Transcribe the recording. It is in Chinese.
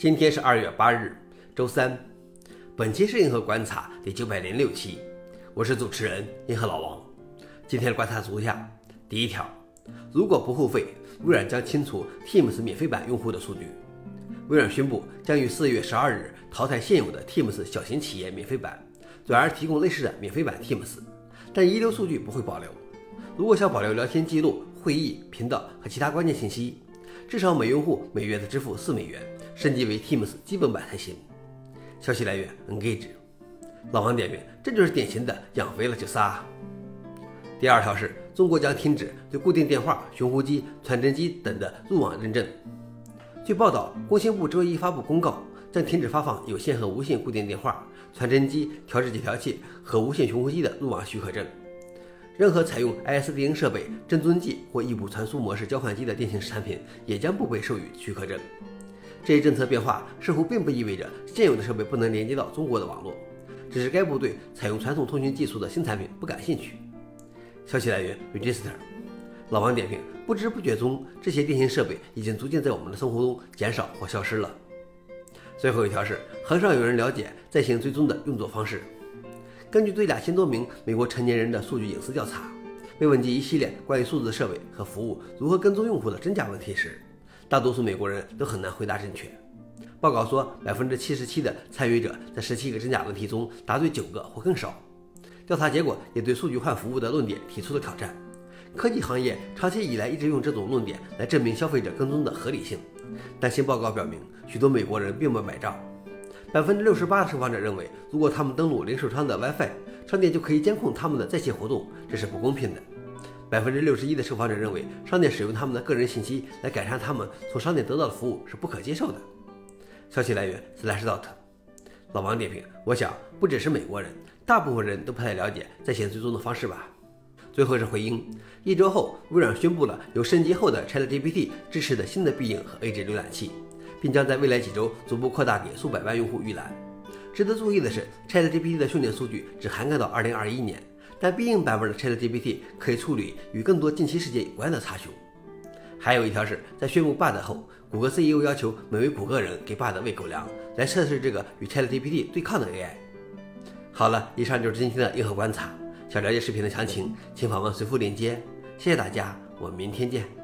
今天是二月八日，周三。本期是银河观察第九百零六期，我是主持人银河老王。今天的观察如下：第一条，如果不付费，微软将清除 Teams 免费版用户的数据。微软宣布将于四月十二日淘汰现有的 Teams 小型企业免费版，转而提供类似的免费版 Teams，但遗留数据不会保留。如果想保留聊天记录、会议频道和其他关键信息，至少每用户每月得支付四美元。升级为 Teams 基本版才行。消息来源：Engage。老王点评：这就是典型的养肥了就杀。第二条是中国将停止对固定电话、寻呼机、传真机等的入网认证。据报道，工信部周一发布公告，将停止发放有线和无线固定电话、传真机、调制解调器和无线寻呼机的入网许可证。任何采用 ISDN 设备、正尊机或异步传输模式交换机的电信产品也将不被授予许可证。这一政策变化似乎并不意味着现有的设备不能连接到中国的网络，只是该部队采用传统通讯技术的新产品不感兴趣。消息来源：Register。老王点评：不知不觉中，这些电信设备已经逐渐在我们的生活中减少或消失了。最后一条是，很少有人了解在线追踪的运作方式。根据对两千多名美国成年人的数据隐私调查，被问及一系列关于数字设备和服务如何跟踪用户的真假问题时，大多数美国人都很难回答正确。报告说，百分之七十七的参与者在十七个真假问题中答对九个或更少。调查结果也对数据化服务的论点提出了挑战。科技行业长期以来一直用这种论点来证明消费者跟踪的合理性，但新报告表明，许多美国人并不买账。百分之六十八的受访者认为，如果他们登录零售商的 WiFi，商店就可以监控他们的在线活动，这是不公平的。百分之六十一的受访者认为，商店使用他们的个人信息来改善他们从商店得到的服务是不可接受的。消息来源：Slashdot。老王点评：我想不只是美国人，大部分人都不太了解在线追踪的方式吧。最后是回应：一周后，微软宣布了由升级后的 ChatGPT 支持的新的必应和 Edge 浏览器，并将在未来几周逐步扩大给数百万用户预览。值得注意的是，ChatGPT 的训练数据只涵盖到2021年。但必应版本的 ChatGPT 可以处理与更多近期事件有关的查询。还有一条是在宣布 bug 后，谷歌 CEO 要求每位谷歌人给 bug 喂狗粮，来测试这个与 ChatGPT 对抗的 AI。好了，以上就是今天的硬核观察。想了解视频的详情，请访问随附链接。谢谢大家，我们明天见。